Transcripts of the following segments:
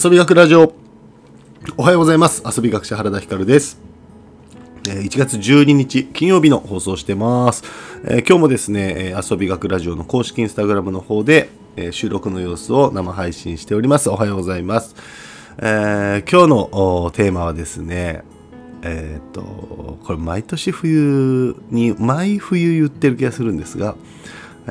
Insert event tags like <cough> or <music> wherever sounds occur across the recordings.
遊び学ラジオ。おはようございます。遊び学者原田光です。1月12日金曜日の放送してます、え今日もですね遊び学ラジオの公式インスタグラムの方で、収録の様子を生配信しております。おはようございます、えー今日のテーマはですねえーっとこれ毎年冬に毎冬言ってる気がするんですが、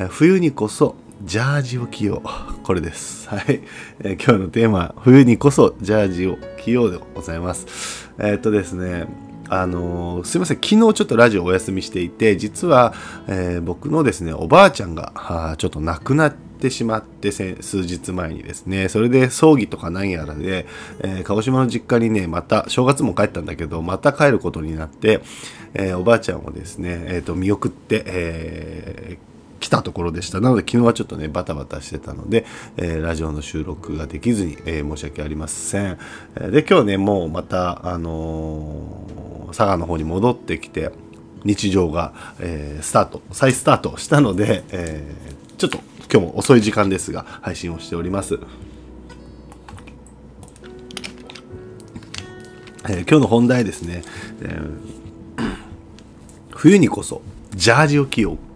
冬にこそジャージを着よう。これです。はい、えー今日のテーマ冬にこそジャージを着ようでございます。えーっとですねあのーすいません。昨日ちょっとラジオお休みしていて実は、え僕のですねおばあちゃんがちょっと亡くなってしまってせ数日前にですねそれで葬儀とか何やらで、えー鹿児島の実家にねまた正月も帰ったんだけどまた帰ることになって、えーおばあちゃんをですね、えーと見送って、え来たところでした。なので昨日はちょっとねバタバタしてたので、えーラジオの収録ができずに、えー申し訳ありません。で今日ねもうまたあのー佐賀の方に戻ってきて日常が、えースタート再スタートしたので、えーちょっと今日も遅い時間ですが配信をしております。えー今日の本題ですね、えー冬にこそジャージを着よう。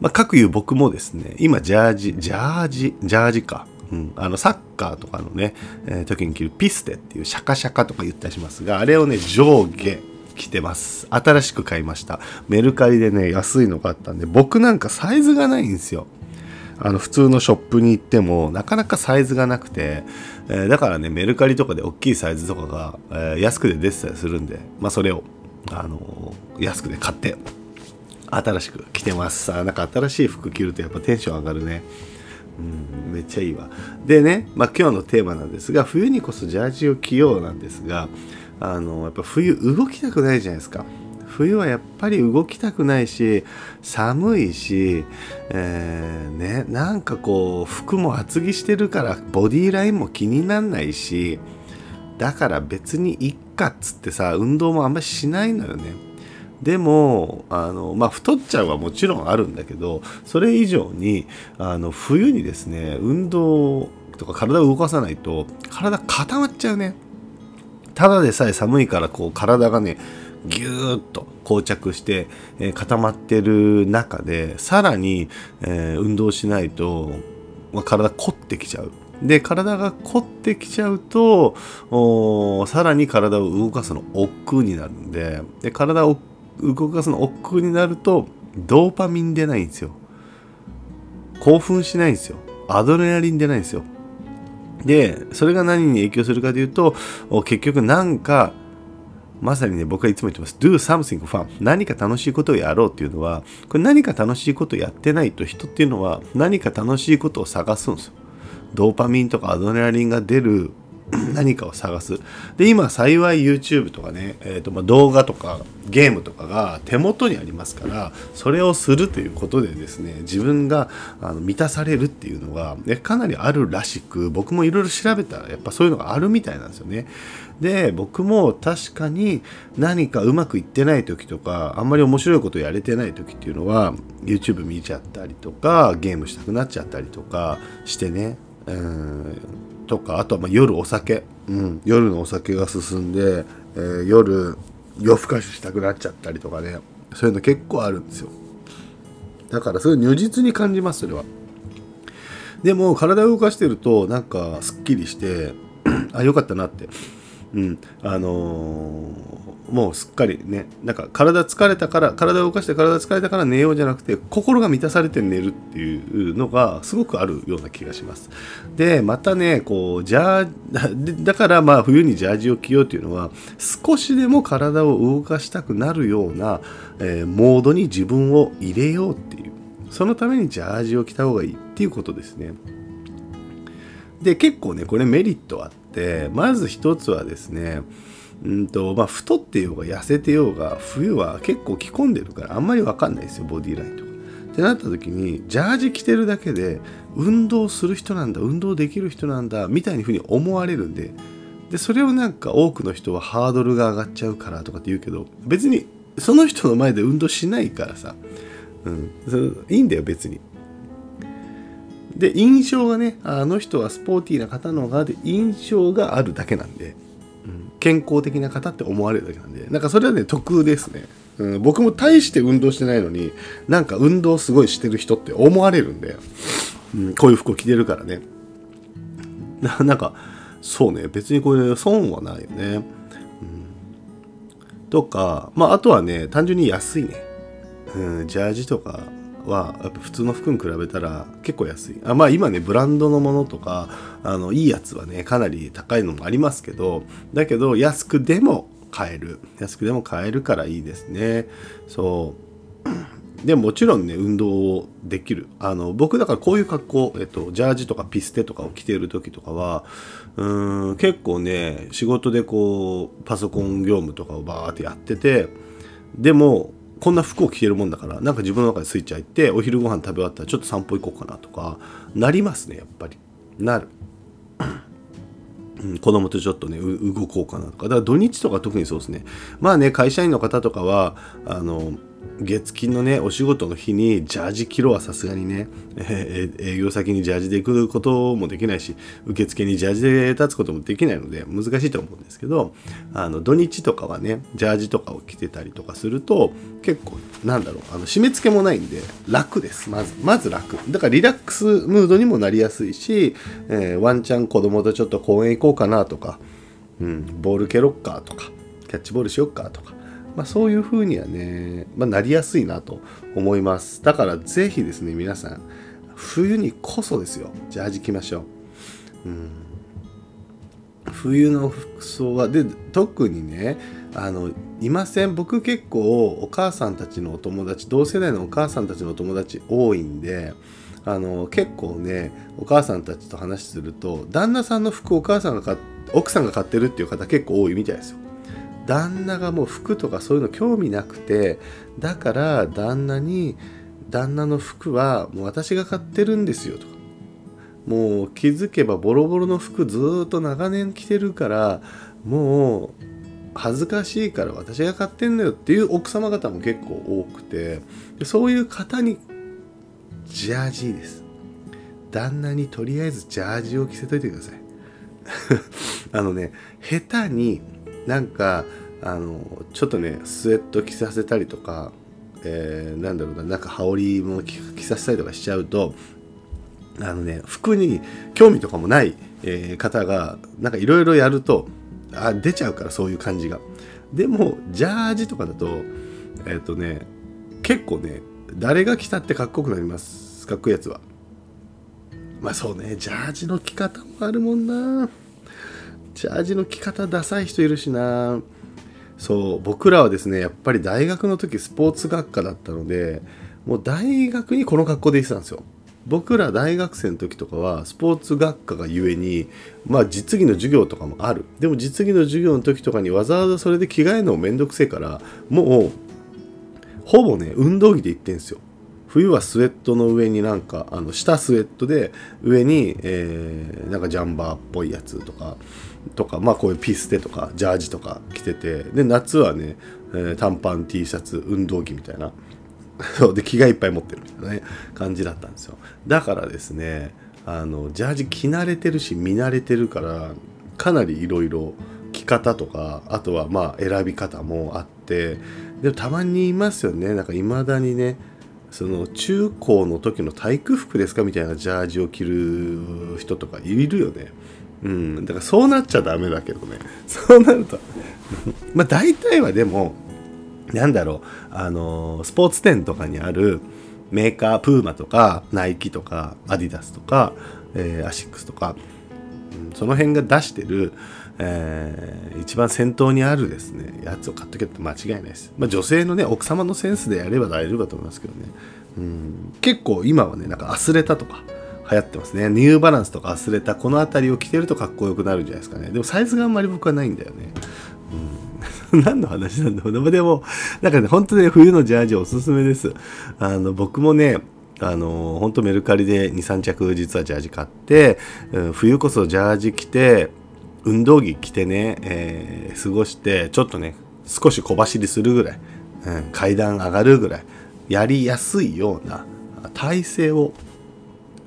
まあ、各いう僕もですね、今、ジャージ、ジャージ、ジャージか。うん、あの、サッカーとかのね、えー時に着るピステっていうシャカシャカとか言ったりしますが、あれをね、上下着てます。新しく買いました。メルカリでね、安いのがあったんで、僕なんかサイズがないんですよ。あの普通のショップに行ってもなかなかサイズがなくて、えーだからねメルカリとかで大きいサイズとかが、えー安くで出てたりするんで、まあ、それを、あのー安くで買って新しく着てます。あなんか新しい服着るとやっぱテンション上がるね。うんめっちゃいいわ。でね、まあ、今日のテーマなんですが冬にこそジャージを着ようなんですがあのやっぱ冬動きたくないじゃないですか。冬はやっぱり動きたくないし寒いし、えーねなんかこう服も厚着してるからボディーラインも気になんないしだから別にいっかっつってさ運動もあんまりしないのよね。でもあの、まあ、太っちゃうはもちろんあるんだけどそれ以上にあの冬にですね運動とか体を動かさないと体固まっちゃうねただでさえ寒いからこう体がねぎゅーっと膠着して、えー固まってる中でさらに、えー運動しないと、まあ、体凝ってきちゃう。で体が凝ってきちゃうとさらに体を動かすの億劫になるんでで体を動かすの億劫になるとドーパミン出ないんですよ。興奮しないんですよ。アドレナリン出ないんですよ。でそれが何に影響するかというと結局なんかまさにね僕はいつも言ってます。Do something fun 何か楽しいことをやろうっていうのはこれ何か楽しいことをやってないと人っていうのは何か楽しいことを探すんですよ。ドーパミンとかアドレナリンが出る <clears throat> 何かを探す。で今幸い YouTube とかね、えーとまあ、動画とかゲームとかが手元にありますからそれをするということでですね自分があの満たされるっていうのが、ね、かなりあるらしく僕もいろいろ調べたらやっぱそういうのがあるみたいなんですよね。で僕も確かに何かうまくいってない時とかあんまり面白いことやれてない時っていうのは YouTube 見ちゃったりとかゲームしたくなっちゃったりとかしてね。うん。とかあとはま夜お酒、うん、夜のお酒が進んで、えー夜夜更かししたくなっちゃったりとかね。そういうの結構あるんですよ。だからそれ如実に感じますそれは。でも体を動かしてるとなんかすっきりして <clears throat> あ良かったなって。うん。あのーもうすっかりねなんか体疲れたから体を動かして体疲れたから寝ようじゃなくて心が満たされて寝るっていうのがすごくあるような気がします。でまたねこうじゃあでだからまあ冬にジャージを着ようっていうのは少しでも体を動かしたくなるような、えーモードに自分を入れようっていうそのためにジャージを着た方がいいっていうことですね。で結構ねこれメリットあってまず一つはですねうんとまあ、太ってようが痩せてようが冬は結構着込んでるからあんまり分かんないですよボディラインとか。ってなった時にジャージ着てるだけで運動する人なんだ運動できる人なんだみたいにふうに思われるんででそれをなんか多くの人はハードルが上がっちゃうからとかって言うけど別にその人の前で運動しないからさ、うん、そいいんだよ別に。で印象がねあの人はスポーティーな方の側で印象があるだけなんで、うん、健康的な方って思われるだけなんでなんかそれはね得ですね、うん、僕も大して運動してないのになんか運動すごいしてる人って思われるんで、うん、こういう服を着てるからね。なんかそうね別にこれ損はないよね、うん、とかまああとはね単純に安いね、うん、ジャージとかはやっぱ普通の服に比べたら結構安い。あまあ今ねブランドのものとかあのいいやつはねかなり高いのもありますけどだけど安くでも買える。安くでも買えるからいいですね。そう。でもちろんね運動をできる。あの僕だからこういう格好、えっと、ジャージとかピステとかを着ている時とかはうん結構ね仕事でこうパソコン業務とかをバーってやっててでもこんな服を着てるもんだからなんか自分の中でスイッチ入ってお昼ご飯食べ終わったらちょっと散歩行こうかなとかなりますねやっぱり。なる、うん、子供とちょっとね動こうかなとか。だから土日とか特にそうですね。まあね会社員の方とかはあの月金のねお仕事の日にジャージ着ろはさすがにね、えー、営業先にジャージで行くこともできないし受付にジャージで立つこともできないので難しいと思うんですけどあの土日とかはねジャージとかを着てたりとかすると結構なんだろうあの締め付けもないんで楽ですまずまず楽。だからリラックスムードにもなりやすいし、えー、ワンチャン子供とちょっと公園行こうかなとか、うん、ボール蹴ろっかとかキャッチボールしよっかとかまあ、そういうふうにはね、まあ、なりやすいなと思います。だからぜひですね皆さん冬にこそですよ。ジャージ着ましょう、うん、冬の服装はで特にねあのいません。僕結構お母さんたちのお友達同世代のお母さんたちのお友達多いんであの結構ねお母さんたちと話すると旦那さんの服お母さんが買奥さんが買ってるっていう方結構多いみたいですよ。旦那がもう服とかそういうの興味なくてだから旦那に旦那の服はもう私が買ってるんですよと。かもう気づけばボロボロの服ずっと長年着てるからもう恥ずかしいから私が買ってんだよっていう奥様方も結構多くてそういう方にジャージーです。旦那にとりあえずジャージを着せといてください。<laughs> あのね下手になんかあのちょっとねスウェット着させたりとか、えー、なんだろうななんか羽織も着させたりとかしちゃうとあのね服に興味とかもない、えー、方がなんかいろいろやるとあ出ちゃうからそういう感じが。でもジャージとかだとえっ、ー、とね結構ね誰が着たってかっこよくなりますかっこいいやつは。まあそうねジャージの着方もあるもんな。ジャージの着方ダサい人いるしな。そう僕らはですねやっぱり大学の時スポーツ学科だったのでもう大学にこの格好で行ってたんですよ。僕ら大学生の時とかはスポーツ学科がゆえにまあ実技の授業とかもある。でも実技の授業の時とかにわざわざそれで着替えるのもめんどくせえからもうほぼね運動着で行ってんすよ。冬はスウェットの上になんかあの下スウェットで上に、えー、なんかジャンバーっぽいやつとかとかまあこういうピステとかジャージとか着ててで夏はね、えー、短パン T シャツ運動着みたいな。<laughs> そうで着替えいっぱい持ってるみたいなね感じだったんですよ。だからですねあのジャージ着慣れてるし見慣れてるからかなりいろいろ着方とかあとはまあ選び方もあってでもたまにいますよね。なんかいまだにねその中高の時の体育服ですかみたいなジャージを着る人とかいるよね。うん、だからそうなっちゃダメだけどね。<laughs> そうなると。<laughs> まあ大体はでもなんだろう。あのスポーツ店とかにあるメーカープーマとかナイキとかアディダスとか、えー、アシックスとか、うん、その辺が出してる、えー、一番先頭にあるですねやつを買っとけって間違いないです、まあ、女性のね奥様のセンスでやれば大丈夫だと思いますけどね、うん、結構今はねなんかアスレタとか流行ってますね。ニューバランスとか忘れたこの辺りを着てるとかっこよくなるんじゃないですかね。でもサイズがあんまり僕はないんだよね。うん、<laughs> 何の話なんだろうでも、なんかね、本当ね、冬のジャージおすすめです。あの、僕もね、あの、本当メルカリで2、3着実はジャージ買って、うん、冬こそジャージ着て、運動着着てね、えー、過ごして、ちょっとね、少し小走りするぐらい、うん、階段上がるぐらい、やりやすいような体勢を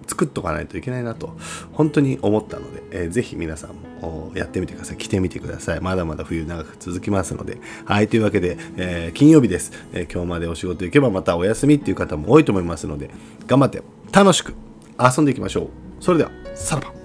作っとかないといけないなと本当に思ったので、えー、ぜひ皆さんもやってみてください。着てみてください。まだまだ冬長く続きますので。はいというわけで、えー、金曜日です、えー、今日までお仕事行けばまたお休みっていう方も多いと思いますので頑張って楽しく遊んでいきましょう。それではさらば。